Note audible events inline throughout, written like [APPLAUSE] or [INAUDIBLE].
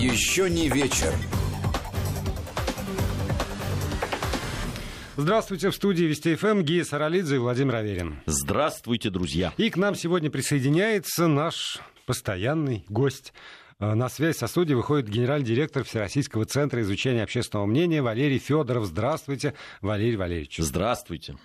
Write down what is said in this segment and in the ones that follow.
Еще не вечер. Здравствуйте, в студии Вести ФМ Гия Саралидзе и Владимир Аверин. Здравствуйте, друзья. И к нам сегодня присоединяется наш постоянный гость. Э, на связь со студией выходит генеральный директор Всероссийского центра изучения общественного мнения Валерий Федоров. Здравствуйте, Валерий Валерьевич. Здравствуйте.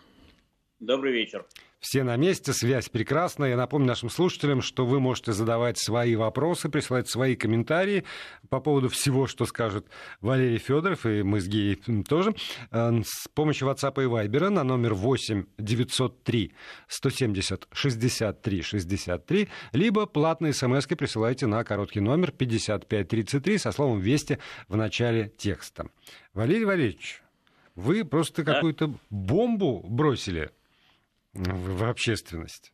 Добрый вечер. Все на месте, связь прекрасная. Я напомню нашим слушателям, что вы можете задавать свои вопросы, присылать свои комментарии по поводу всего, что скажет Валерий Федоров, и мы с Геей тоже, с помощью WhatsApp и Viber на номер 8 903 170 63 63, либо платные смс присылайте на короткий номер 5533 со словом «Вести» в начале текста. Валерий Валерьевич, вы просто да? какую-то бомбу бросили в, в общественность?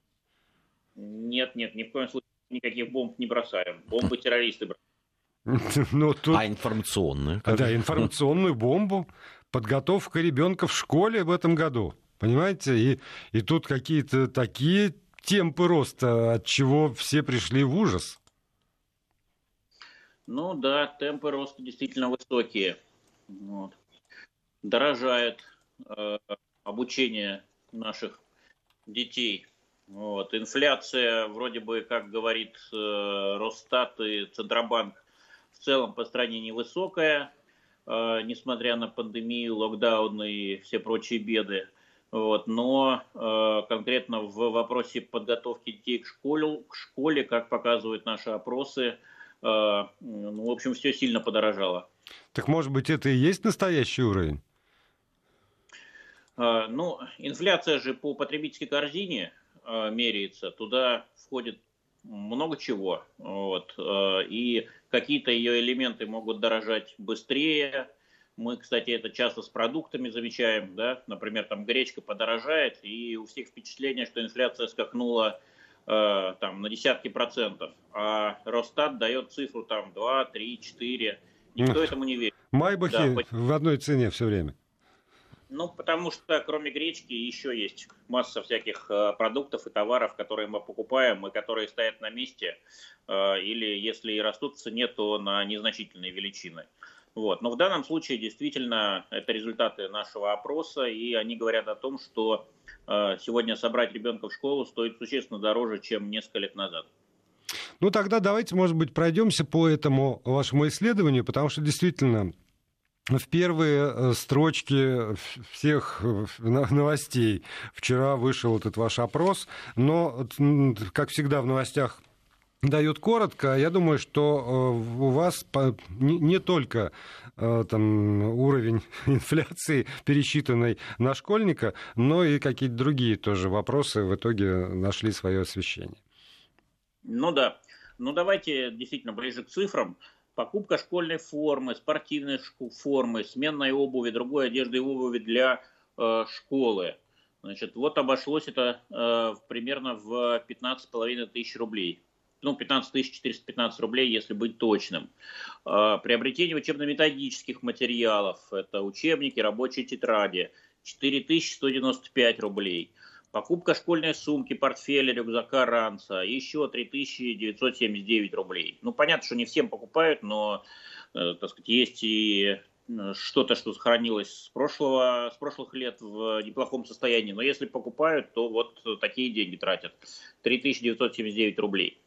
Нет, нет, ни в коем случае никаких бомб не бросаем. Бомбы террористы бросаем. [LAUGHS] Ну, тут... А информационную? Да, информационную бомбу. Подготовка ребенка в школе в этом году. Понимаете? И, и тут какие-то такие темпы роста, от чего все пришли в ужас. Ну да, темпы роста действительно высокие. Вот. Дорожает э, обучение наших детей. Вот. Инфляция, вроде бы, как говорит э, Росстат и Центробанк, в целом по стране невысокая, э, несмотря на пандемию, локдауны и все прочие беды. Вот. Но э, конкретно в вопросе подготовки детей к школе, к школе как показывают наши опросы, ну, в общем, все сильно подорожало. Так может быть, это и есть настоящий уровень? А, ну, инфляция же по потребительской корзине а, меряется. Туда входит много чего. Вот. А, и какие-то ее элементы могут дорожать быстрее. Мы, кстати, это часто с продуктами замечаем. Да? Например, там гречка подорожает, и у всех впечатление, что инфляция скакнула там, на десятки процентов. А Росстат дает цифру там 2, 3, 4. Никто этому не верит. Майбахи да, в одной цене все время. Ну, потому что кроме гречки еще есть масса всяких э, продуктов и товаров, которые мы покупаем и которые стоят на месте, э, или если и растут в цене, то на незначительные величины. Вот. Но в данном случае действительно это результаты нашего опроса, и они говорят о том, что э, сегодня собрать ребенка в школу стоит существенно дороже, чем несколько лет назад. Ну тогда давайте, может быть, пройдемся по этому вашему исследованию, потому что действительно в первые э, строчки всех э, новостей. Вчера вышел этот ваш опрос, но, как всегда в новостях, дают коротко. Я думаю, что э, у вас не только там, уровень [LAUGHS] инфляции, пересчитанный на школьника, но и какие-то другие тоже вопросы в итоге нашли свое освещение. Ну да. Ну давайте действительно ближе к цифрам покупка школьной формы, спортивной формы, сменной обуви, другой одежды и обуви для э, школы. Значит, вот обошлось это э, примерно в 15,5 тысяч рублей. Ну, 15 415 рублей, если быть точным. Э, приобретение учебно-методических материалов, это учебники, рабочие тетради, 4195 рублей. Покупка школьной сумки, портфеля, рюкзака, ранца, еще 3979 рублей. Ну, понятно, что не всем покупают, но, э, так сказать, есть и э, что-то, что сохранилось с, прошлого, с прошлых лет в неплохом состоянии. Но если покупают, то вот такие деньги тратят. 3979 рублей.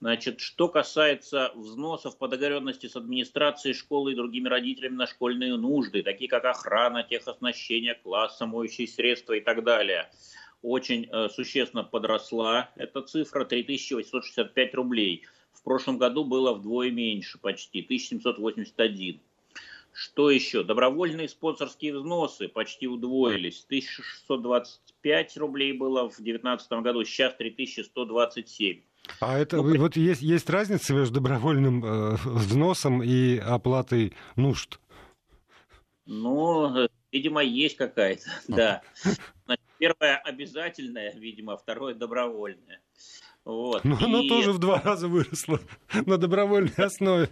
Значит, что касается взносов по договоренности с администрацией школы и другими родителями на школьные нужды, такие как охрана, техоснащение класса, моющие средства и так далее – очень э, существенно подросла. Эта цифра 3865 рублей. В прошлом году было вдвое меньше почти, 1781. Что еще? Добровольные спонсорские взносы почти удвоились. 1625 рублей было в 2019 году, сейчас 3127. А это ну, вот есть, есть разница между добровольным э, взносом и оплатой нужд? Ну, э, видимо, есть какая-то, [LAUGHS] да. Значит, Первое обязательное, видимо, второе добровольное. Вот. Ну, И... оно тоже в два раза выросло на добровольной основе.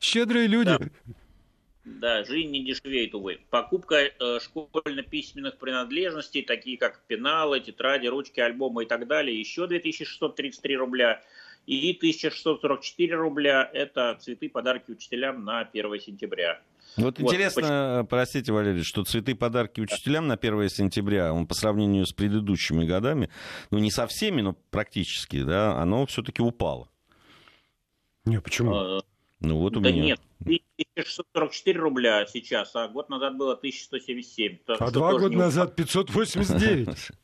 Щедрые люди. Да. Да, жизнь не дешевеет, увы. Покупка э, школьно-письменных принадлежностей, такие как пеналы, тетради, ручки, альбомы и так далее, еще 2633 рубля. И 1644 рубля – это цветы, подарки учителям на 1 сентября. Вот, вот интересно, почему? простите, Валерий, что цветы подарки учителям на 1 сентября, он по сравнению с предыдущими годами, ну не со всеми, но практически, да, оно все-таки упало. Не, почему? А, ну вот у да меня. нет, 1644 рубля сейчас, а год назад было 1177. А два года назад 589. [LAUGHS]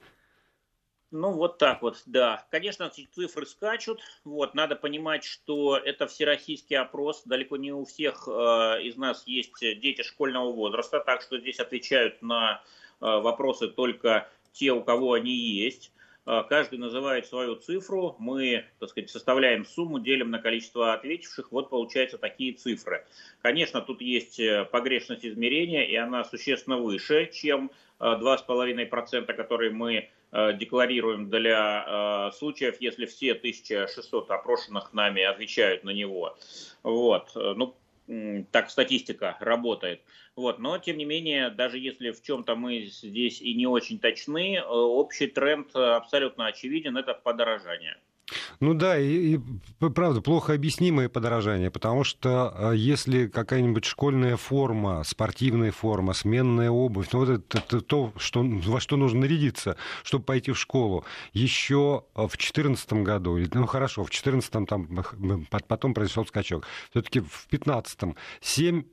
Ну, вот так вот, да. Конечно, цифры скачут. Вот, надо понимать, что это всероссийский опрос. Далеко не у всех э, из нас есть дети школьного возраста, так что здесь отвечают на э, вопросы только те, у кого они есть. Э, каждый называет свою цифру, мы, так сказать, составляем сумму, делим на количество ответивших, вот получаются такие цифры. Конечно, тут есть э, погрешность измерения, и она существенно выше, чем 2,5%, э, которые мы декларируем для случаев, если все 1600 опрошенных нами отвечают на него. Вот. Ну, так статистика работает. Вот. Но, тем не менее, даже если в чем-то мы здесь и не очень точны, э, общий тренд абсолютно очевиден, это подорожание. Ну да, и, и правда, плохо объяснимое подорожание, потому что а, если какая-нибудь школьная форма, спортивная форма, сменная обувь, ну вот это, это то, что, во что нужно нарядиться, чтобы пойти в школу, еще в 2014 году, ну хорошо, в 2014 там потом произошел скачок, все-таки в 2015 7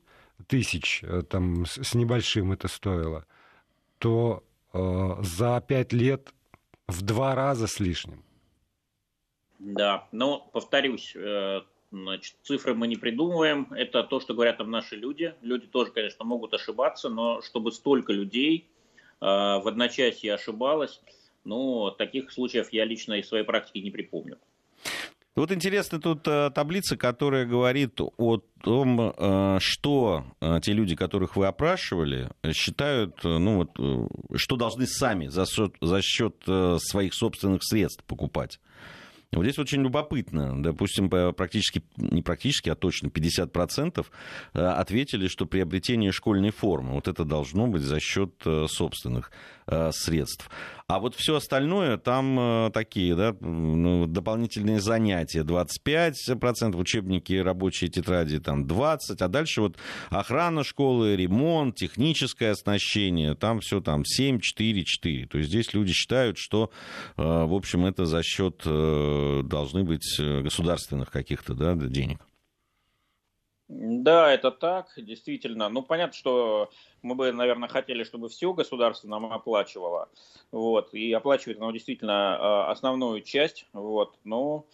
тысяч э, там с небольшим это стоило, то э, за 5 лет в два раза с лишним. Да, но повторюсь, э, значит, цифры мы не придумываем, это то, что говорят там наши люди. Люди тоже, конечно, могут ошибаться, но чтобы столько людей э, в одночасье ошибалось, ну, таких случаев я лично из своей практики не припомню. Вот интересно тут э, таблица, которая говорит о том, что те люди, которых вы опрашивали, считают, ну вот, что должны сами за счет, за счет своих собственных средств покупать. Вот здесь очень любопытно. Допустим, практически, не практически, а точно 50% э, ответили, что приобретение школьной формы, вот это должно быть за счет э, собственных средств. А вот все остальное, там такие, да, ну, дополнительные занятия 25%, учебники, рабочие тетради там 20%, а дальше вот охрана школы, ремонт, техническое оснащение, там все там 7, 4, 4. То есть здесь люди считают, что, в общем, это за счет должны быть э, государственных каких-то да, денег. Да, это так, действительно. Ну, понятно, что мы бы, наверное, хотели, чтобы все государство нам оплачивало. Вот, и оплачивает оно действительно а, основную часть. Вот, но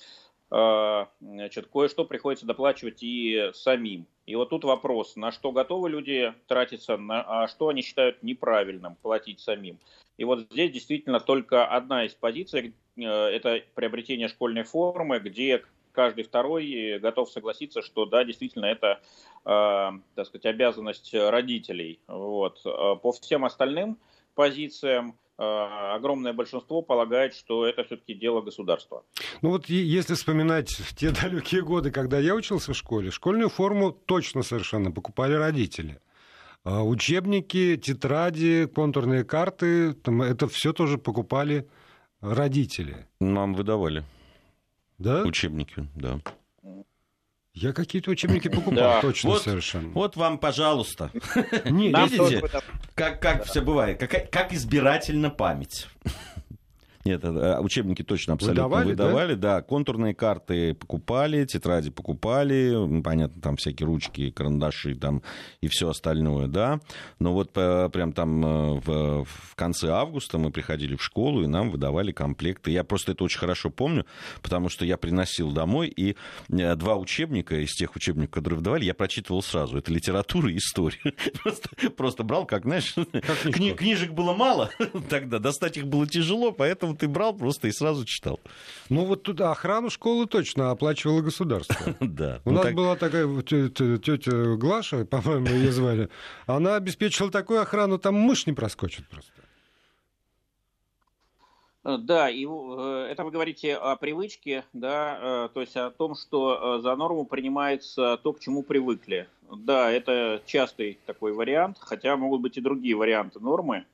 а, значит, кое-что приходится доплачивать и самим. И вот тут вопрос, на что готовы люди тратиться, на, а что они считают неправильным платить самим. И вот здесь действительно только одна из позиций, э, это приобретение школьной формы, где каждый второй готов согласиться, что да, действительно, это, э, так сказать, обязанность родителей. Вот. Э, по всем остальным позициям огромное большинство полагает, что это все-таки дело государства. Ну вот если вспоминать те [LAUGHS] далекие годы, когда я учился в школе, школьную форму точно совершенно покупали родители. А учебники, тетради, контурные карты, там, это все тоже покупали родители. Нам выдавали. Да? Учебники, да. Я какие-то учебники покупал, да. точно вот, совершенно. Вот вам, пожалуйста. Не, видите, как, как все бывает, как, как избирательна память. Нет, э, учебники точно абсолютно выдавали, выдавали да? да. Контурные карты покупали, тетради покупали, понятно, там всякие ручки, карандаши там и все остальное, да. Но вот э, прям там э, в, в конце августа мы приходили в школу, и нам выдавали комплекты. Я просто это очень хорошо помню, потому что я приносил домой, и два учебника из тех учебников, которые выдавали, я прочитывал сразу. Это литература и история. [LAUGHS] Просто, просто брал, как, знаешь, как кни, книжек было мало [LAUGHS] тогда, достать их было тяжело, поэтому поэтому ты брал просто и сразу читал. Ну вот туда охрану школы точно оплачивало государство. [LAUGHS] Да. У ну нас была такая тетя Глаша, по-моему, ее звали. Она обеспечила такую охрану, там мышь не проскочит просто. Э, да, и э, это вы говорите о привычке, да, э, то есть о том, что за норму принимается то, к чему привыкли. Да, это частый такой вариант, хотя могут быть и другие варианты нормы.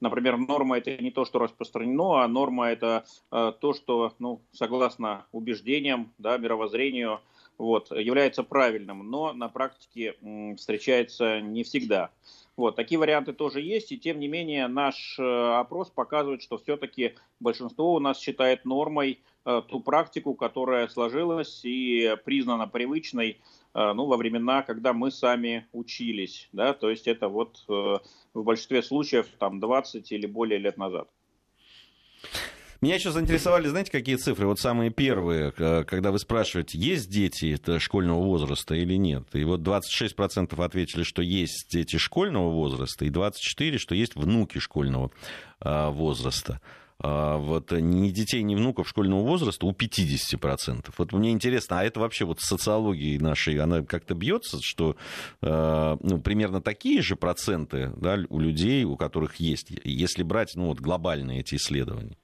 Например, норма это не то, что распространено, а норма это э, то, что, ну, согласно убеждениям, да, мировоззрению, вот, является правильным, но на практике встречается не всегда. Вот, такие варианты тоже есть, и тем не менее наш э, опрос показывает, что все-таки большинство у нас считает нормой э, ту практику, которая сложилась и признана привычной э, ну, во времена, когда мы сами учились. Да? То есть это вот в большинстве случаев там 20 или более лет назад. Меня еще заинтересовали, знаете, какие цифры? Вот самые первые, когда вы спрашиваете, есть дети школьного возраста или нет. И вот 26% ответили, что есть дети школьного возраста, и 24%, что есть внуки школьного а, возраста. А, вот ни детей, ни внуков школьного возраста у 50%. Вот мне интересно, а это вообще вот социологии нашей, она как-то бьется, что а, ну, примерно такие же проценты да, у людей, у которых есть, если брать ну, вот, глобальные эти исследования?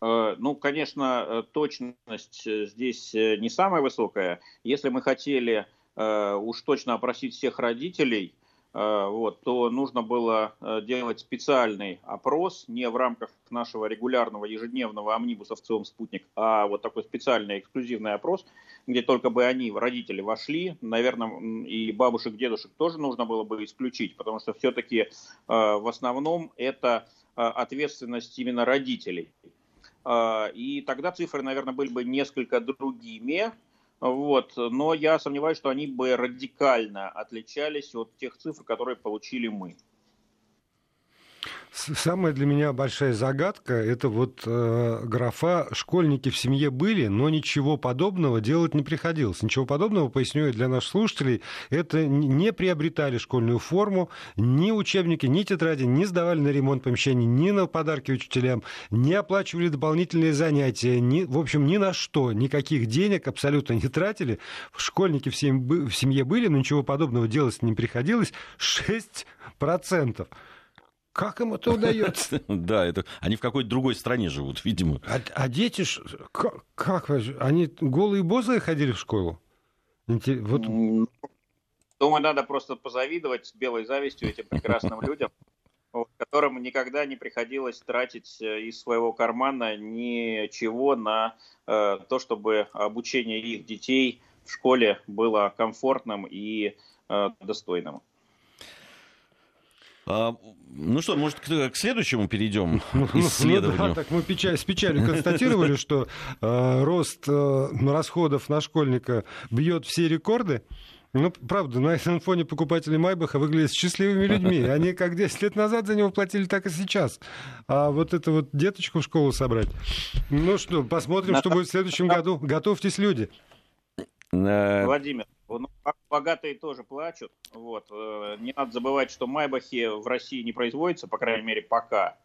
Э, ну, конечно, точность э, здесь э, не самая высокая. Если мы хотели уж точно опросить всех родителей, Э, вот, то нужно было э, делать специальный опрос не в рамках нашего регулярного ежедневного амнибуса в целом спутник, а вот такой специальный эксклюзивный опрос, где только бы они, родители, вошли. Наверное, и бабушек, дедушек тоже нужно было бы исключить, потому что все-таки э, в основном это ответственность именно родителей. И тогда цифры, наверное, были бы несколько другими, вот. Но я сомневаюсь, что они бы радикально отличались от тех цифр, которые получили мы. Самая для меня большая загадка – это вот э, графа «школьники в семье были, но ничего подобного делать не приходилось». Ничего подобного, поясню для наших слушателей, это не приобретали школьную форму, ни учебники, ни тетради не сдавали на ремонт помещений, ни на подарки учителям, не оплачивали дополнительные занятия, ни, в общем, ни на что, никаких денег абсолютно не тратили. Школьники в семье были, но ничего подобного делать не приходилось. 6%. Как им это удается? [LAUGHS] Да, это они в какой-то другой стране живут, видимо. А, а дети ж как, как они голые бозые ходили в школу? Вот. Думаю, надо просто позавидовать белой завистью этим прекрасным [LAUGHS] людям, которым никогда не приходилось тратить э, из своего кармана ничего на э, то, чтобы обучение их детей в школе было комфортным и э, достойным. А, ну что, может, к, к следующему перейдем [LAUGHS] ну, исследованию? Ну, да, так мы печаль, с печалью констатировали, [LAUGHS] что э, рост э, расходов на школьника бьет все рекорды. Ну, правда, на этом фоне покупатели Майбаха выглядят счастливыми людьми. [LAUGHS] Они как 10 лет назад за него платили, так и сейчас. А вот эту вот деточку в школу собрать. Ну что, посмотрим, что будет в следующем году. Готовьтесь, люди. Владимир, ну, богатые тоже плачут. Вот. Э, не надо забывать, что майбахи в России не производятся, по крайней мере, пока.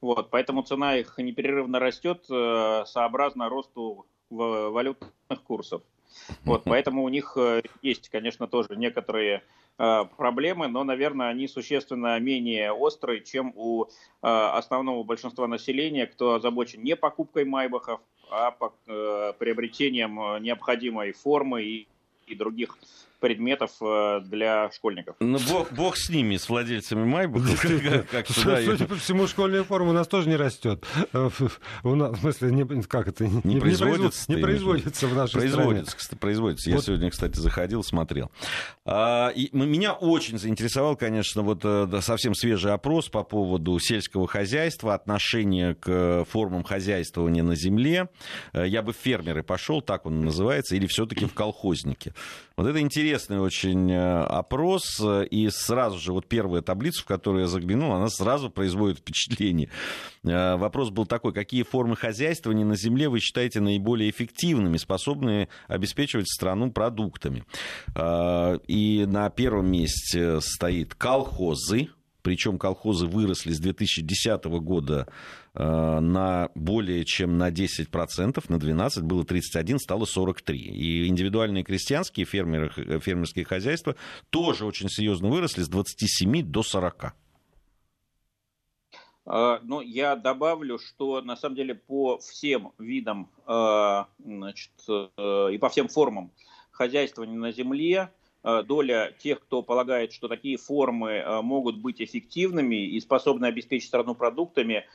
Вот. Поэтому цена их непрерывно растет э, сообразно росту валютных курсов. Вот. Поэтому у них э, есть, конечно, тоже некоторые проблемы, но, наверное, они существенно менее острые, чем у основного большинства населения, кто озабочен не покупкой майбахов, а приобретением необходимой формы и и других предметов э, для школьников. Ну, бог, бог с ними, с владельцами Майбахов. [LAUGHS] Судя по всему, школьная форма у нас тоже не растет. Э, у нас, в смысле, не, как это? Не, не производится. Не производится в нашей производится, стране. Производится. Я вот. сегодня, кстати, заходил, смотрел. А, и меня очень заинтересовал, конечно, вот э, совсем свежий опрос по поводу сельского хозяйства, отношения к формам хозяйствования на земле. Я бы в фермеры пошел, так он называется, или все-таки в колхозники. Вот это интересный очень э, опрос, и сразу же вот первая таблица, в которую я заглянул, она сразу производит впечатление. Э, вопрос был такой, какие формы хозяйствования на земле вы считаете наиболее эффективными, способные обеспечивать страну продуктами? Э, и на первом месте стоит колхозы, причем колхозы выросли с 2010 года Э, на более чем на 10%, на 12, было 31, стало 43. И индивидуальные крестьянские фермеры, э, фермерские хозяйства тоже очень серьезно выросли с 27 до 40. А, ну, я добавлю, что на самом деле по всем видам э, значит, и по всем формам хозяйствования на земле доля тех, кто полагает, что такие формы могут быть эффективными и способны обеспечить страну продуктами,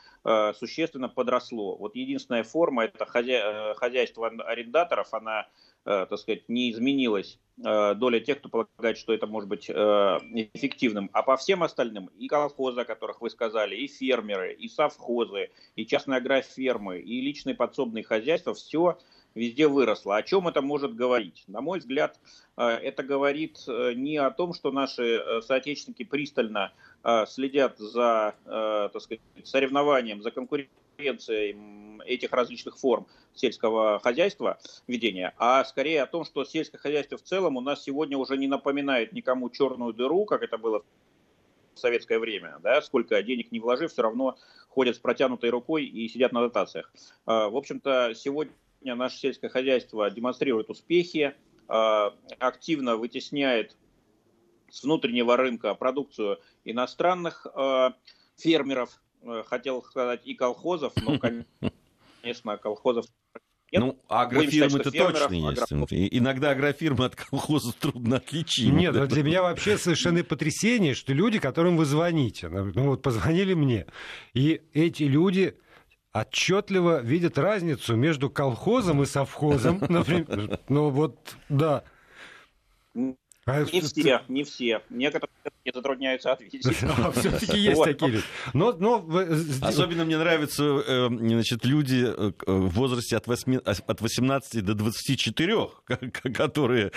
существенно подросло. Вот единственная форма – это хозяйство арендаторов, она Э, так сказать, не изменилась э, доля тех, кто полагает, что это может быть э, эффективным. А по всем остальным, и колхозы, о которых вы сказали, и фермеры, и совхозы, и частные агрофермы, и личные подсобные хозяйства, все везде выросло. О чем это может говорить? На мой взгляд, это говорит не о том, что наши соотечественники пристально следят за так сказать, соревнованием, за конкуренцией этих различных форм сельского хозяйства ведения, а скорее о том, что сельское хозяйство в целом у нас сегодня уже не напоминает никому черную дыру, как это было в советское время, да, сколько денег не вложив, все равно ходят с протянутой рукой и сидят на дотациях. В общем-то, сегодня наше сельское хозяйство демонстрирует успехи, а, активно вытесняет с внутреннего рынка продукцию иностранных а, фермеров, э, хотел сказать, и колхозов, но, [LAUGHS] конечно, колхозов нет. Ну, агрофирмы-то точно есть. Агро... Иногда агрофирмы от колхоза трудно отличить. Нет, для меня вообще совершенно потрясение, что люди, которым вы звоните, ну вот позвонили мне, и эти люди отчетливо видят разницу между колхозом и совхозом, [LAUGHS] например. Ну вот, да. А не все, не все. Некоторые не затрудняются ответить. [LAUGHS] Все-таки есть такие люди. Но, но... Особенно мне нравятся э, значит, люди э, в возрасте от, 8, от 18 до 24, [LAUGHS] которые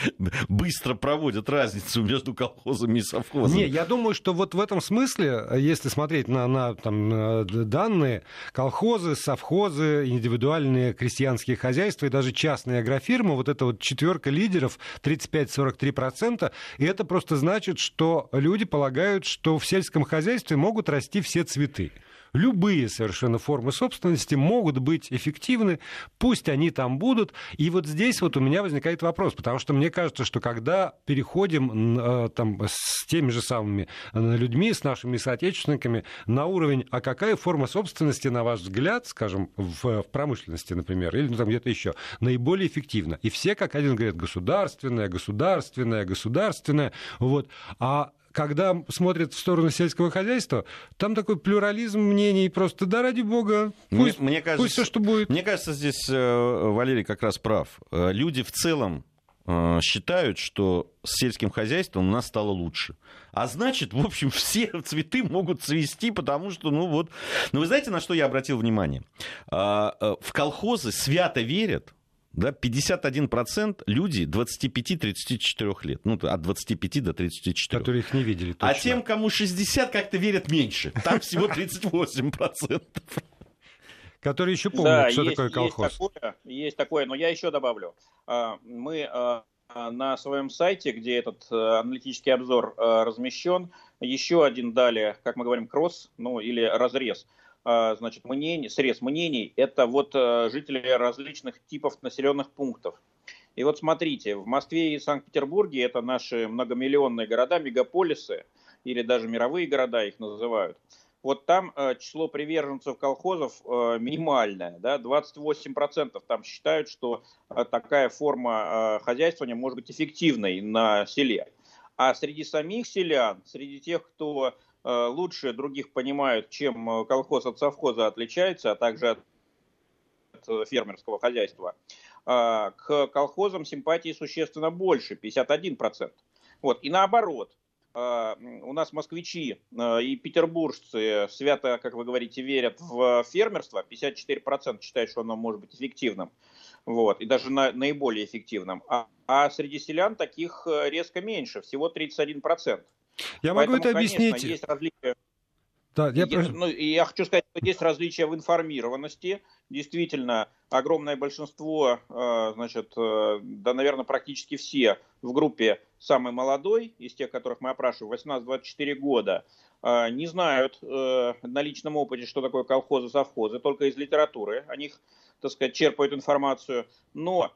быстро проводят разницу между колхозами и совхозами. Не, я думаю, что вот в этом смысле, если смотреть на, на там, данные, колхозы, совхозы, индивидуальные крестьянские хозяйства и даже частные агрофирмы, вот эта вот четверка лидеров 35-43%, процента, и это просто значит, что люди полагают, что в сельском хозяйстве могут расти все цветы любые совершенно формы собственности могут быть эффективны, пусть они там будут. И вот здесь вот у меня возникает вопрос, потому что мне кажется, что когда переходим э, там, с теми же самыми э, людьми, с нашими соотечественниками на уровень, а какая форма собственности, на ваш взгляд, скажем, в промышленности, например, или ну, там где-то еще, наиболее эффективна? И все как один говорят, государственная, государственная, государственная. Вот. А когда смотрят в сторону сельского хозяйства, там такой плюрализм мнений просто, да ради бога, пусть, мне, мне кажется, пусть все, что будет. Мне кажется, здесь э, Валерий как раз прав. Э, люди в целом э, считают, что с сельским хозяйством у нас стало лучше. А значит, в общем, [LAUGHS] все цветы могут цвести, потому что, ну вот... Но вы знаете, на что я обратил внимание? В колхозы свято верят, да, 51% люди 25-34 лет, ну, от 25 до 34. Которые их не видели, точно. А тем, кому 60, как-то верят меньше. Там всего 38%. Которые еще помнят, да, что есть, такое колхоз. Есть такое, есть такое, но я еще добавлю. А, мы а, на своем сайте, где этот а, аналитический обзор размещен, еще один дали, как мы говорим, кросс, ну или разрез а, значит, мнений, срез мнений, это вот э, жители различных типов населенных пунктов. И вот смотрите, в Москве и Санкт-Петербурге это наши многомиллионные города, мегаполисы, или даже мировые города их называют. Вот там э, число приверженцев колхозов минимальное, да, 28% там считают, что такая форма хозяйствования может быть эффективной на селе. А среди самих селян, среди тех, кто лучше других понимают, чем э, колхоз от совхоза отличается, а также от э, фермерского хозяйства, к колхозам симпатии существенно больше, 51%. Вот. И наоборот, у нас москвичи и петербуржцы свято, как вы говорите, верят в фермерство, 54% считают, что оно может быть эффективным, вот, и даже на, наиболее эффективным. А, а среди селян таких резко меньше, всего 31%. Я могу Поэтому, это объяснить. Конечно, есть различия. Да, я, есть, ну, я хочу сказать, что есть различия в информированности. Действительно, огромное большинство, э, значит, э, да, наверное, практически все в группе самый молодой, из тех, которых мы опрашиваем, 18-24 года, э, не знают на личном опыте, что такое колхозы, совхозы, только из литературы о них, так сказать, черпают информацию. Но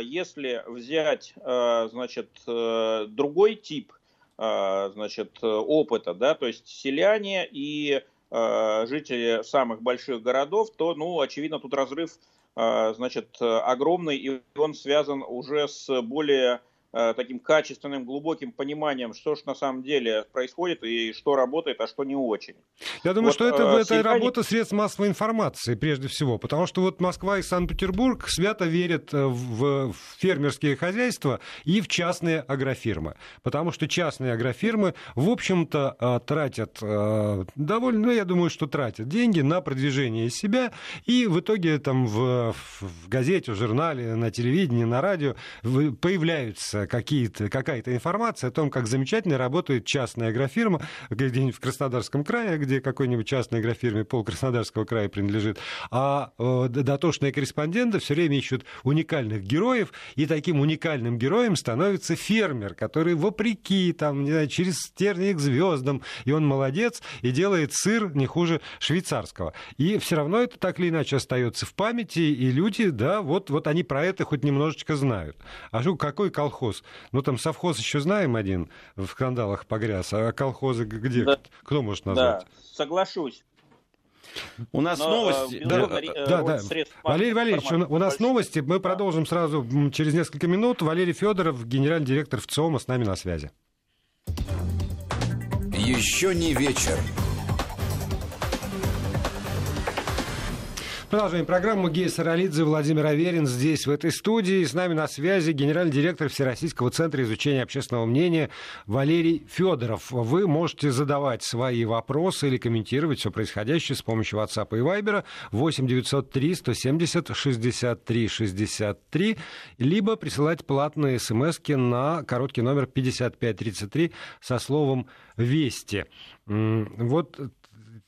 если взять, значит, другой тип значит, опыта, да, то есть селяне и а, жители самых больших городов, то, ну, очевидно, тут разрыв, а, значит, огромный, и он связан уже с более Э, таким качественным, глубоким пониманием, что же на самом деле происходит и что работает, а что не очень. Я думаю, вот, что это, э, это сельхани... работа средств массовой информации прежде всего, потому что вот Москва и Санкт-Петербург свято верят э, в фермерские хозяйства и в частные агрофирмы, потому что частные агрофирмы, в общем-то, тратят довольно, ну, я думаю, что тратят деньги на продвижение себя, и в итоге там в, в газете, в журнале, на телевидении, на радио появляются какая-то информация о том, как замечательно работает частная агрофирма где-нибудь в Краснодарском крае, где какой-нибудь частной агрофирме пол Краснодарского края принадлежит, а э, дотошные корреспонденты все время ищут уникальных героев, и таким уникальным героем становится фермер, который вопреки, там, не знаю, через тернии к звездам, и он молодец, и делает сыр не хуже швейцарского. И все равно это так или иначе остается в памяти, и люди, да, вот, вот они про это хоть немножечко знают. А что, какой колхоз? Колхоз. Ну, там совхоз еще знаем один, в скандалах погряз, а колхозы где? Да. Кто может назвать? Да, соглашусь. У нас Но, новости. Э, да, да, да. Валерий Валерьевич, у, у нас новости. Мы продолжим сразу через несколько минут. Валерий Федоров, генеральный директор ВЦИОМа, с нами на связи. Еще не вечер. Продолжаем программу. Гея Саралидзе, Владимир Аверин здесь, в этой студии. С нами на связи генеральный директор Всероссийского центра изучения общественного мнения Валерий Федоров. Вы можете задавать свои вопросы или комментировать все происходящее с помощью WhatsApp и Viber 8 903 170 63 63, либо присылать платные смс на короткий номер 5533 со словом «Вести». Вот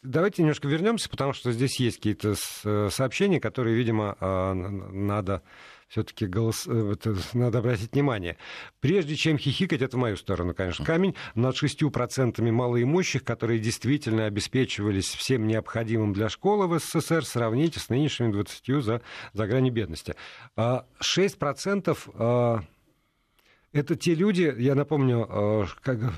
Давайте немножко вернемся, потому что здесь есть какие-то э, сообщения, которые, видимо, а, надо все-таки голос... Э, надо обратить внимание. Прежде чем хихикать, это в мою сторону, конечно, камень, над шестью процентами малоимущих, которые действительно обеспечивались всем необходимым для школы в СССР, сравните с нынешними 20 за, за грани бедности. 6% а, это те люди, я напомню, а, как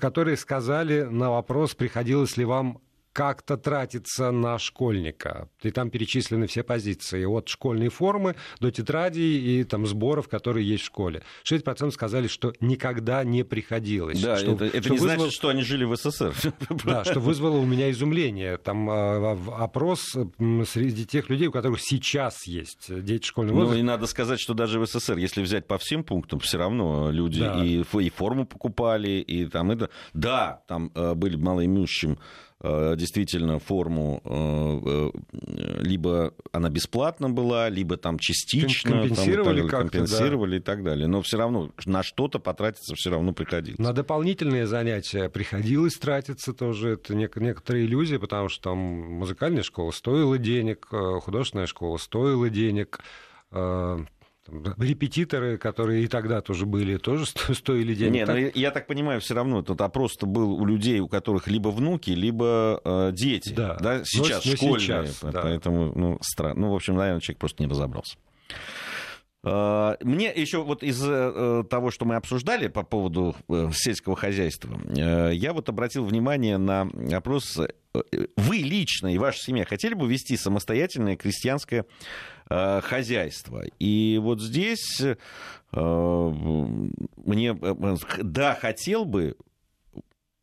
которые сказали на вопрос, приходилось ли вам как-то тратиться на школьника. И там перечислены все позиции. От школьной формы до тетрадей и там сборов, которые есть в школе. 6% сказали, что никогда не приходилось. Да, что, это, это что не вызвало... значит, что они жили в СССР. [LAUGHS] Да, что вызвало у меня изумление. Там а, опрос среди тех людей, у которых сейчас есть дети школьного возраста. Ну и надо сказать, что даже в СССР, если взять по всем пунктам, все равно люди да. и, и форму покупали, и там это... Да, там э, были малоимущим действительно форму, э, э, либо она бесплатно была, либо там частично компенсировали, там, и компенсировали да. и так далее. Но все равно на что-то потратиться все равно приходилось. На дополнительные занятия приходилось тратиться тоже. Это некоторые иллюзии, потому что там музыкальная школа стоила денег, художественная школа стоила денег репетиторы, которые и тогда тоже были, тоже [LAUGHS] стоили денег. Нет, так... ну, я так понимаю, все равно этот опрос был у людей, у которых либо внуки, либо э, дети. Да. да? Сейчас но, школьные. Сейчас, да. Поэтому, ну, странно. Ну, в общем, наверное, человек просто не разобрался. Э, мне еще вот из э, того, что мы обсуждали по поводу э, сельского хозяйства, я вот обратил внимание на опрос. Вы лично и ваша семья хотели бы вести самостоятельное крестьянское хозяйство? И вот здесь мне, да, хотел бы,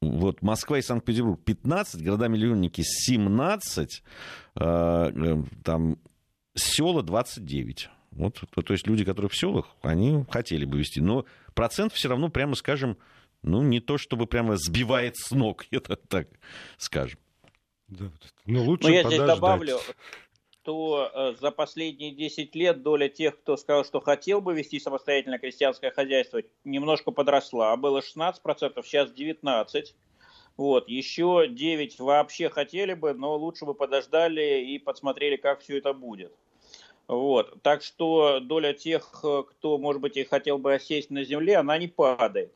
вот Москва и Санкт-Петербург 15, города-миллионники 17, там села 29. Вот, то, то есть люди, которые в селах, они хотели бы вести. Но процент все равно, прямо скажем, ну, не то чтобы прямо сбивает с ног, [LAUGHS] это так скажем. Да, но лучше Но я здесь добавлю, что э, за последние 10 лет доля тех, кто сказал, что хотел бы вести самостоятельное крестьянское хозяйство, немножко подросла. Было 16%, сейчас 19%. Вот, еще 9 вообще хотели бы, но лучше бы подождали и подсмотрели, как все это будет. Вот. Так что доля тех, кто, может быть, и хотел бы осесть на земле, она не падает.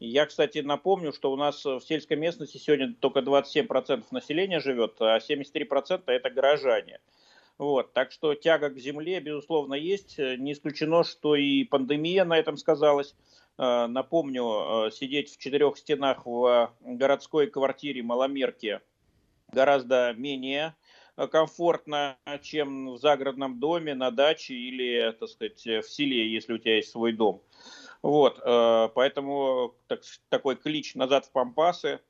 Я, кстати, напомню, что у нас в сельской местности сегодня только 27% населения живет, а 73% это горожане. Вот, так что тяга к земле, безусловно, есть. Не исключено, что и пандемия на этом сказалась. Э, напомню, э, сидеть в четырех стенах в городской квартире маломерке гораздо менее комфортно, чем в загородном доме, на даче или, так сказать, в селе, если у тебя есть свой дом. Вот, поэтому так, такой клич «назад в Пампасы»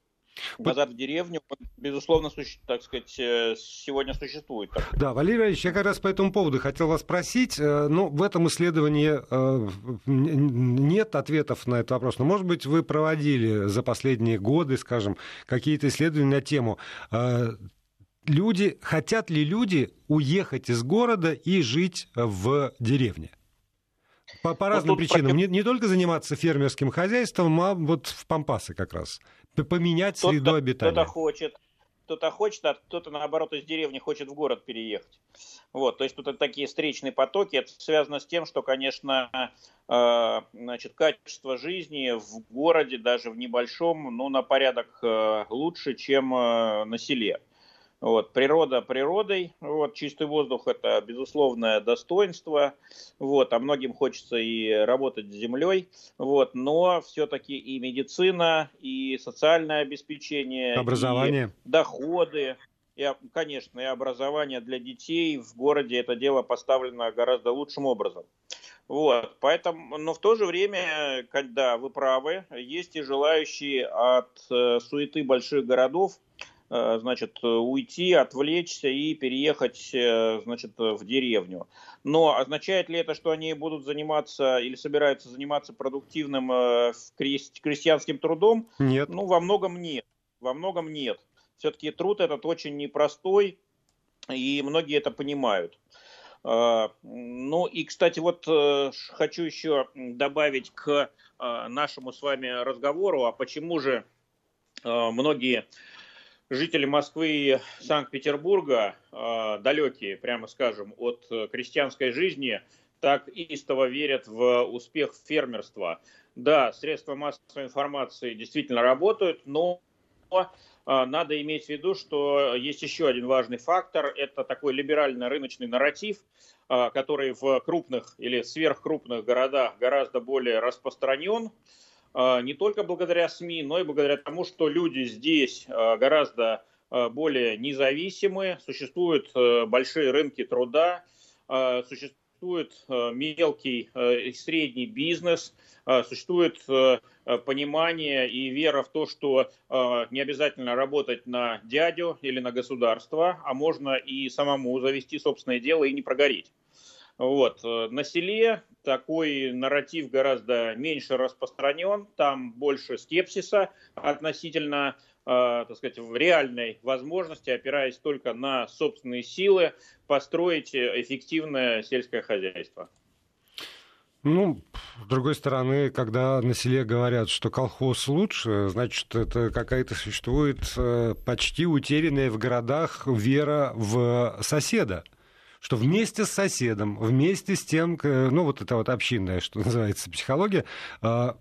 Назад в деревню, безусловно, так сказать, э, сегодня существует. Да, Валерий Валерьевич, я как раз по этому поводу хотел вас спросить. Э, ну, в этом исследовании э, нет ответов на этот вопрос, но, может быть, вы проводили за последние годы, скажем, какие-то исследования на тему люди, хотят ли люди уехать из города и жить в деревне? По, по разным вот причинам. Не, не только заниматься фермерским хозяйством, а вот в Пампасы как раз. Поменять кто среду обитания. Кто-то хочет, кто-то хочет, а кто-то, наоборот, из деревни хочет в город переехать. Вот, то есть тут такие встречные потоки. Это связано с тем, что, конечно, э, значит, качество жизни в городе, даже в небольшом, ну, на порядок э, лучше, чем э, на селе. Вот, природа природой, вот, чистый воздух – это безусловное достоинство, вот, а многим хочется и работать с землей, вот, но все-таки и медицина, и социальное обеспечение, образование, и доходы, и, конечно, и образование для детей в городе это дело поставлено гораздо лучшим образом. Вот, поэтому, но в то же время, когда вы правы, есть и желающие от э, суеты больших городов значит, уйти, отвлечься и переехать, э, значит, в деревню. Но означает ли это, что они будут заниматься или собираются заниматься продуктивным э, крестьянским трудом? Нет. Ну, во многом нет. Во многом нет. Все-таки труд этот очень непростой, и многие это понимают. Ну и, кстати, вот хочу еще добавить к нашему с вами разговору, а почему же многие жители Москвы и Санкт-Петербурга, э, далекие, прямо скажем, от крестьянской жизни, так истово верят в успех фермерства. Да, средства массовой информации действительно работают, но э, надо иметь в виду, что есть еще один важный фактор. Это такой либерально-рыночный нарратив, э, который в крупных или сверхкрупных городах гораздо более распространен. А, не только благодаря СМИ, но и благодаря тому, что люди здесь а, гораздо а, более независимые, существуют большие рынки труда, существует мелкий и средний бизнес, существует понимание и вера в то, что не обязательно работать на дядю или на государство, а можно и самому завести собственное дело и не прогореть. Вот. На селе такой нарратив гораздо меньше распространен, там больше скепсиса относительно э, так сказать, в реальной возможности, опираясь только на собственные силы, построить эффективное сельское хозяйство. Ну, с другой стороны, когда на селе говорят, что колхоз лучше, значит, это какая-то существует э, почти утерянная в городах вера в соседа что вместе с соседом, вместе с тем, ну вот это вот общинная, что [LAUGHS] называется, психология, а,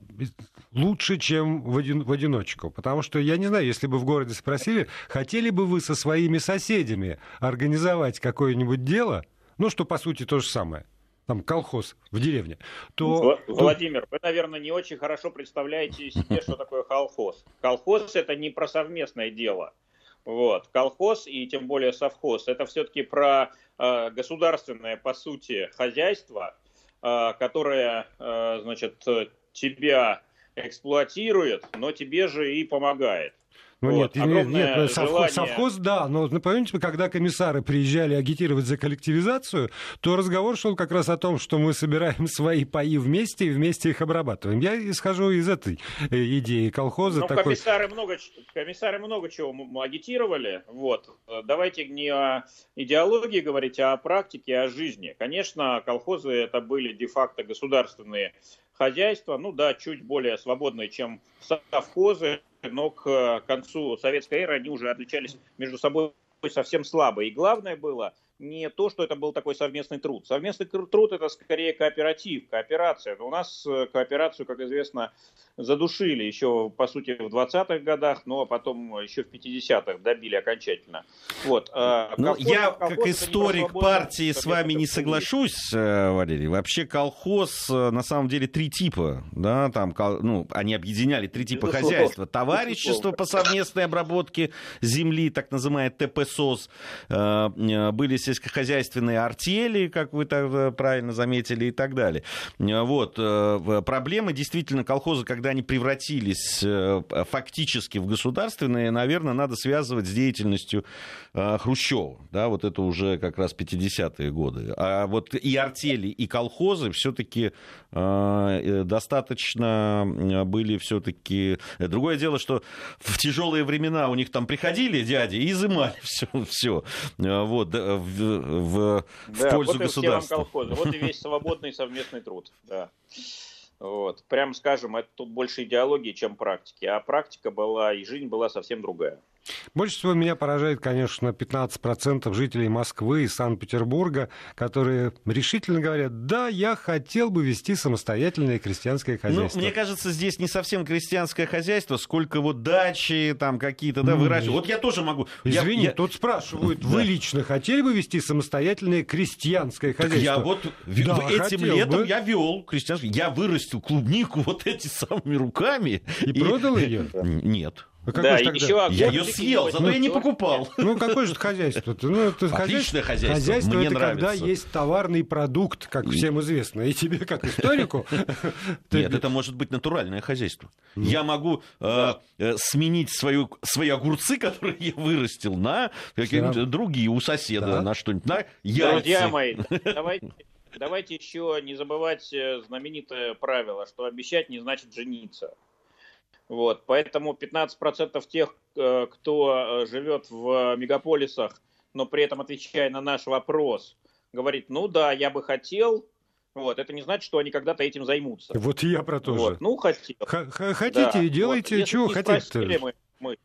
лучше, чем в, один, в одиночку. Потому что, я не знаю, если бы в городе спросили, хотели бы вы со своими соседями организовать какое-нибудь дело, ну, что, по сути, то же самое, там, колхоз в деревне, то... Владимир, вы, наверное, не очень хорошо представляете себе, что такое колхоз. Колхоз – это не про совместное дело. Вот. Колхоз и тем более совхоз – это все-таки про Э, государственное, по сути, хозяйство, э, которое, э, значит, тебя эксплуатирует, но тебе же и помогает. Ну вот. нет, нет, нет ну, совхоз, совхоз, да, но ну, помните, когда комиссары приезжали агитировать за коллективизацию, то разговор шел как раз о том, что мы собираем [LAUGHS] свои паи вместе и вместе их обрабатываем. Я исхожу из этой э, идеи колхоза. Ну, такой... комиссары, много, комиссары много чего агитировали, вот. Давайте не о идеологии говорить, а о практике, о жизни. Конечно, колхозы это были де-факто государственные хозяйства, ну да, чуть более свободные, чем совхозы, но к концу советской эры они уже отличались между собой совсем слабо. И главное было не то, что это был такой совместный труд. Совместный труд это скорее кооператив, кооперация. Но у нас э, кооперацию, как известно, задушили еще, по сути, в 20-х годах, но потом еще в 50-х добили окончательно. Вот. А ну, я, как историк партии, с вами не соглашусь, э, Валерий. Вообще колхоз, э, на самом деле, три типа. Да, там, ну, они объединяли три типа Безусловно. хозяйства. Товарищество по совместной обработке земли, так называемое ТПСОС. Были сельскохозяйственные артели, как вы так правильно заметили, и так далее. Вот. Проблемы действительно колхозы, когда они превратились фактически в государственные, наверное, надо связывать с деятельностью Хрущева. Да, вот это уже как раз 50-е годы. А вот и артели, и колхозы все-таки достаточно были все-таки... Другое дело, что в тяжелые времена у них там приходили дяди и изымали [LAUGHS] все, все вот, в, в пользу вот государства. колхоза, вот и весь свободный совместный труд. Да. Вот. Прям скажем, это тут больше идеологии, чем практики. А практика была, и жизнь была совсем другая. Больше всего меня поражает, конечно, 15% жителей Москвы и Санкт-Петербурга, которые решительно говорят, да, я хотел бы вести самостоятельное крестьянское ну, хозяйство. Ну, мне кажется, здесь не совсем крестьянское хозяйство, сколько вот дачи там какие-то, да, выращивают. Вот я тоже могу. Извини, я, тут спрашивают, вы да. лично хотели бы вести самостоятельное крестьянское хозяйство? Так я вот да, этим летом бы. я вел крестьянское, я вырастил клубнику [LAUGHS] вот эти самыми руками. И, и... продал ее? [LAUGHS] Нет. А да, и еще я ее съел, зато ну, я не покупал. Ну, какое же хозяйство? -то? Ну, это Отличное хозяйство. Хозяйство Мне это нравится. когда есть товарный продукт, как всем известно. И тебе, как историку. [LAUGHS] Нет, это может быть натуральное хозяйство. Я могу э, э, сменить свои огурцы, [LAUGHS] которые я вырастил, на какие-нибудь другие у соседа, на что-нибудь. На яйца. Друзья мои, [LAUGHS] давайте. Давайте еще не забывать э, знаменитое правило, что обещать не значит жениться. Вот, поэтому 15% тех, э, кто э, живет в мегаполисах, но при этом отвечая на наш вопрос, говорит, ну да, я бы хотел, вот, это не значит, что они когда-то этим займутся. Вот я про то вот, же. Ну, хотел. хотите, да. делайте, вот. чего хотите. Мы, мы,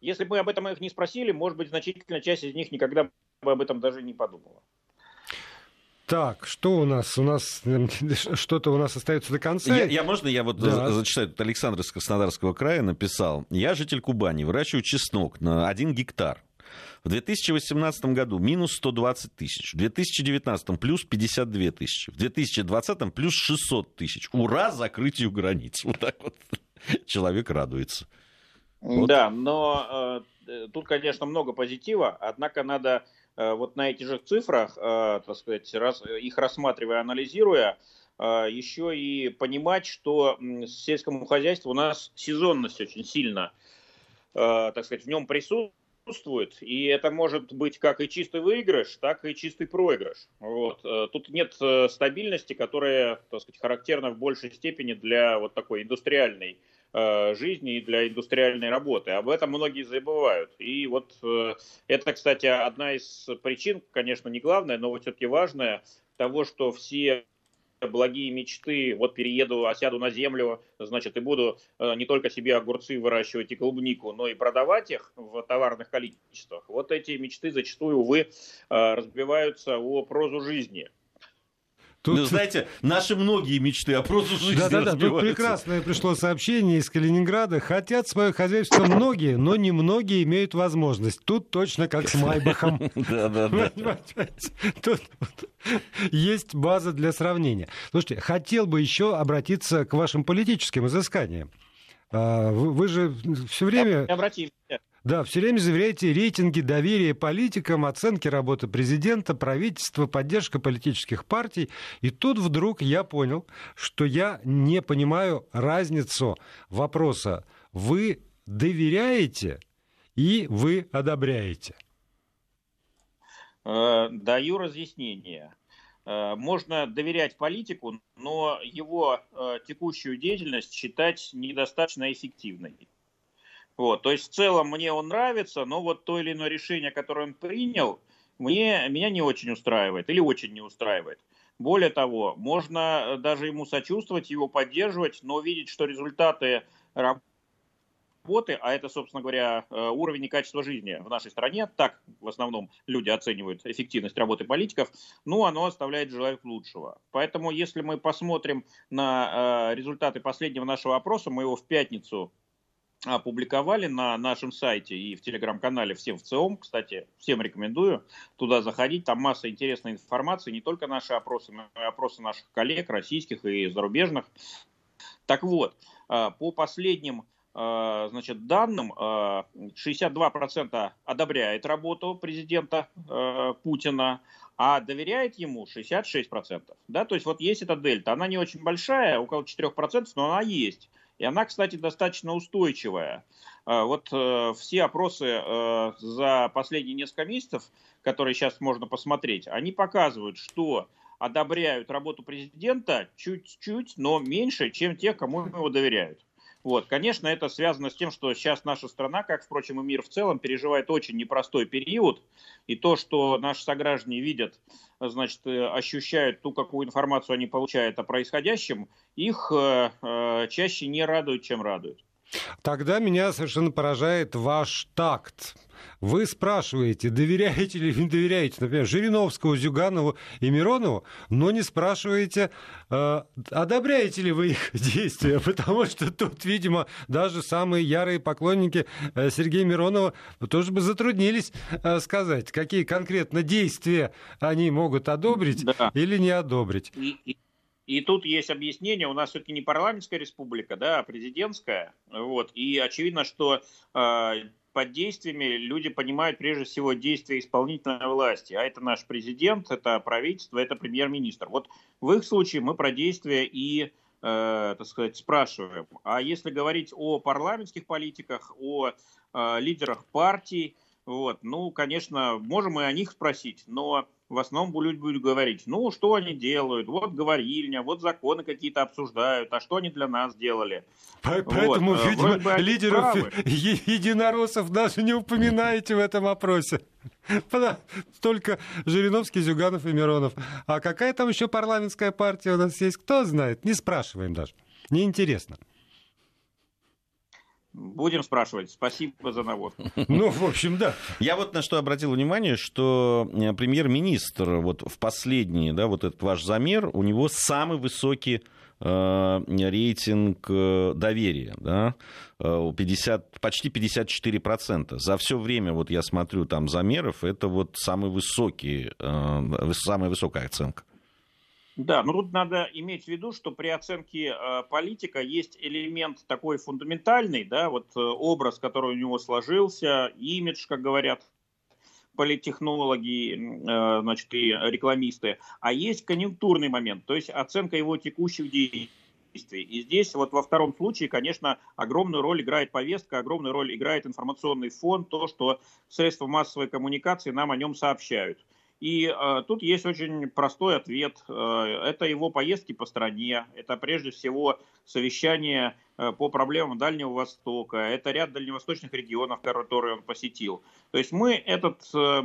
если бы мы об этом их не спросили, может быть, значительная часть из них никогда бы об этом даже не подумала. Так, что у нас? У нас [LAUGHS] что-то у нас остается до конца. Я, я можно я вот да. зачитаю? Тут Александр из Краснодарского края написал. Я житель Кубани, выращиваю чеснок на один гектар. В 2018 году минус 120 тысяч, в 2019 плюс 52 тысячи, в 2020 плюс 600 тысяч. Ура закрытию границ. [LAUGHS] Вот так вот человек радуется. Вот. Да, но э, тут, конечно, много позитива, однако надо Э, вот на этих же цифрах, э, так сказать, раз, их рассматривая, анализируя, э, еще и понимать, что сельскому хозяйству у нас сезонность очень сильно, так сказать, в нем присутствует, и это может быть как и чистый выигрыш, так и чистый проигрыш. Вот. Тут нет стабильности, которая, так сказать, характерна в большей степени для вот такой индустриальной Э, жизни и для индустриальной работы. Об этом многие забывают. И вот э, это, кстати, одна из причин, конечно, не главная, но все-таки важная, того, что все благие мечты, вот перееду, осяду на землю, значит, и буду э, не только себе огурцы выращивать и клубнику, но и продавать их в товарных количествах. Вот эти мечты зачастую, увы, разбиваются о прозу жизни. Тут... Ну, знаете, наши многие мечты о прозу жизни Да-да-да, тут прекрасное пришло сообщение из Калининграда. Хотят свое хозяйство многие, но немногие имеют возможность. Тут точно как с Майбахом. [LAUGHS] Да-да-да. Тут есть база для сравнения. Слушайте, хотел бы еще обратиться к вашим политическим изысканиям. А, вы же все время... Обратимся. Да, все время заверяете рейтинги доверия политикам, оценки работы президента, правительства, поддержка политических партий. И тут вдруг я понял, что я не понимаю разницу вопроса. Вы доверяете и вы одобряете? Э, даю разъяснение. Э, можно доверять политику, но его э, текущую деятельность считать недостаточно эффективной. Вот, то есть в целом мне он нравится, но вот то или иное решение, которое он принял, мне, меня не очень устраивает или очень не устраивает. Более того, можно э, даже ему сочувствовать, его поддерживать, но видеть, что результаты работы, а это, собственно говоря, э, уровень и качество жизни в нашей стране, так в основном люди оценивают эффективность работы политиков, ну, оно оставляет желать лучшего. Поэтому, если мы посмотрим на э, результаты последнего нашего опроса, мы его в пятницу опубликовали на нашем сайте и в телеграм-канале «Всем в ЦИОМ». Кстати, всем рекомендую туда заходить. Там масса интересной информации, не только наши опросы, но и опросы наших коллег, российских и зарубежных. Так вот, а, по последним э, значит, данным 62% одобряет работу президента Путина, а доверяет ему 66%. Да? То есть вот есть эта дельта. Она не очень большая, около 4%, но она есть. И она, кстати, достаточно устойчивая. Вот все опросы за последние несколько месяцев, которые сейчас можно посмотреть, они показывают, что одобряют работу президента чуть-чуть, но меньше, чем те, кому его доверяют. Вот, конечно, это связано с тем, что сейчас наша страна, как, впрочем, и мир в целом, переживает очень непростой период. И то, что наши сограждане видят, значит, э, ощущают ту, какую информацию они получают о происходящем, их э, э чаще не радует, чем радует. Тогда меня совершенно поражает ваш такт. Вы спрашиваете, доверяете ли не доверяете, например, Жириновскому, Зюганову и Миронову, но не спрашиваете, э, одобряете ли вы их [LAUGHS] действия, потому что тут, видимо, даже самые ярые поклонники э, Сергея Миронова тоже бы затруднились э, сказать, какие конкретно действия они могут одобрить да. или не одобрить. И, и тут есть объяснение, у нас все-таки не парламентская республика, да, а президентская. Вот, и очевидно, что э, под действиями люди понимают прежде всего действия исполнительной власти. А это наш президент, это правительство, это премьер-министр. Вот в их случае мы про действия и, э, так сказать, спрашиваем. А если говорить о парламентских политиках, о э, лидерах партий, вот, ну, конечно, можем и о них спросить, но в основном люди будут говорить, ну, что они делают, вот говорильня, вот законы какие-то обсуждают, а что они для нас делали. Поэтому, вот. видимо, бы лидеров единороссов даже не упоминаете в этом опросе. Только Жириновский, Зюганов и Миронов. А какая там еще парламентская партия у нас есть, кто знает? Не спрашиваем даже. Неинтересно. Будем спрашивать. Спасибо за навод. [LAUGHS] Ну, в общем, да. Я вот на что обратил внимание, что э, премьер-министр вот в последний, да, вот этот ваш замер, у него самый высокий э, рейтинг э, доверия, да, 50, почти 54%. За все время, вот я смотрю там замеров, это вот самый высокий, самая высокая оценка. Да, ну тут надо иметь в виду, что при оценке э, политика есть элемент такой фундаментальный, да, вот э, образ, который у него сложился, имидж, как говорят политтехнологи, э, значит, и рекламисты, а есть конъюнктурный момент, то есть оценка его текущих действий. И здесь вот во втором случае, конечно, огромную роль играет повестка, огромную роль играет информационный фон, то, что средства массовой коммуникации нам о нем сообщают. И э, тут есть очень простой ответ. Э, это его поездки по стране, это прежде всего совещание э, по проблемам Дальнего Востока, это ряд дальневосточных регионов, которые он посетил. То есть мы этот, э,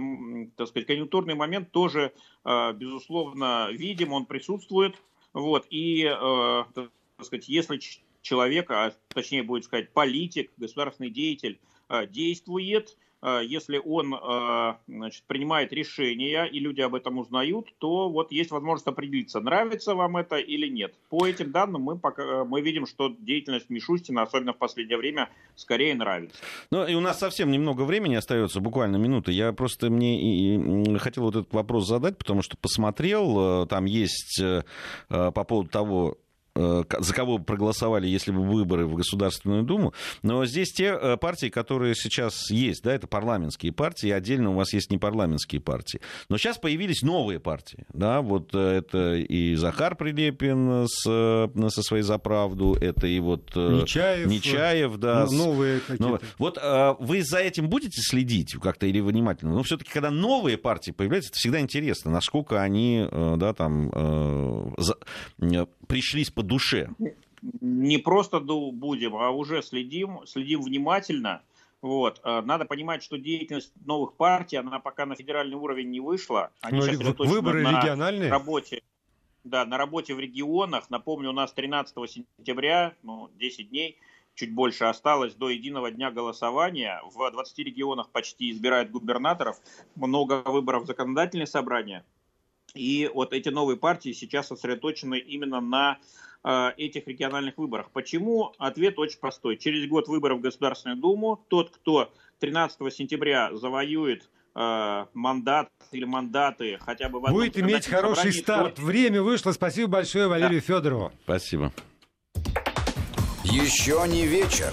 так сказать, конъюнктурный момент тоже, э, безусловно, видим, он присутствует. Вот, и, э, так сказать, если человек, а точнее будет сказать политик, государственный деятель, э, действует, если он э, значит, принимает решения, и люди об этом узнают, то вот есть возможность определиться, нравится вам это или нет. По этим данным мы, пока, мы видим, что деятельность Мишустина, особенно в последнее время, скорее нравится. Ну и у нас совсем немного времени остается, буквально минуты. Я просто мне и, хотел вот этот вопрос задать, потому что посмотрел, э, там есть по поводу того, Э, за кого проголосовали, если бы выборы в Государственную Думу. Но здесь те э, партии, которые сейчас есть, да, это парламентские партии, отдельно у вас есть непарламентские партии. Но сейчас появились новые партии, да, вот э, это и Захар Прилепин с, со своей «За это и вот Нечаев, Нечаев да. Новые какие-то. Вот вы за этим будете следить как-то или внимательно? Но все-таки, когда новые партии появляются, это всегда интересно, насколько они, да, там, пришлись по душе. Не просто будем, а уже следим, следим внимательно. Вот. А, надо понимать, что деятельность новых партий, она пока на федеральный уровень не вышла. Они ну, выборы на региональные? Работе, да, на работе в регионах. Напомню, у нас 13 сентября, ну, 10 дней, чуть больше осталось до единого дня голосования. В 20 регионах почти избирают губернаторов. Много выборов в законодательные собрания. И вот эти новые партии сейчас сосредоточены именно на э, этих региональных выборах. Почему? Ответ очень простой. Через год выборов в Государственную Думу тот, кто 13 сентября завоюет э, мандат или мандаты хотя бы в Будет иметь хороший собрании, старт. То... Время вышло. Спасибо большое Валерию да. Федорову. Спасибо. Еще не вечер.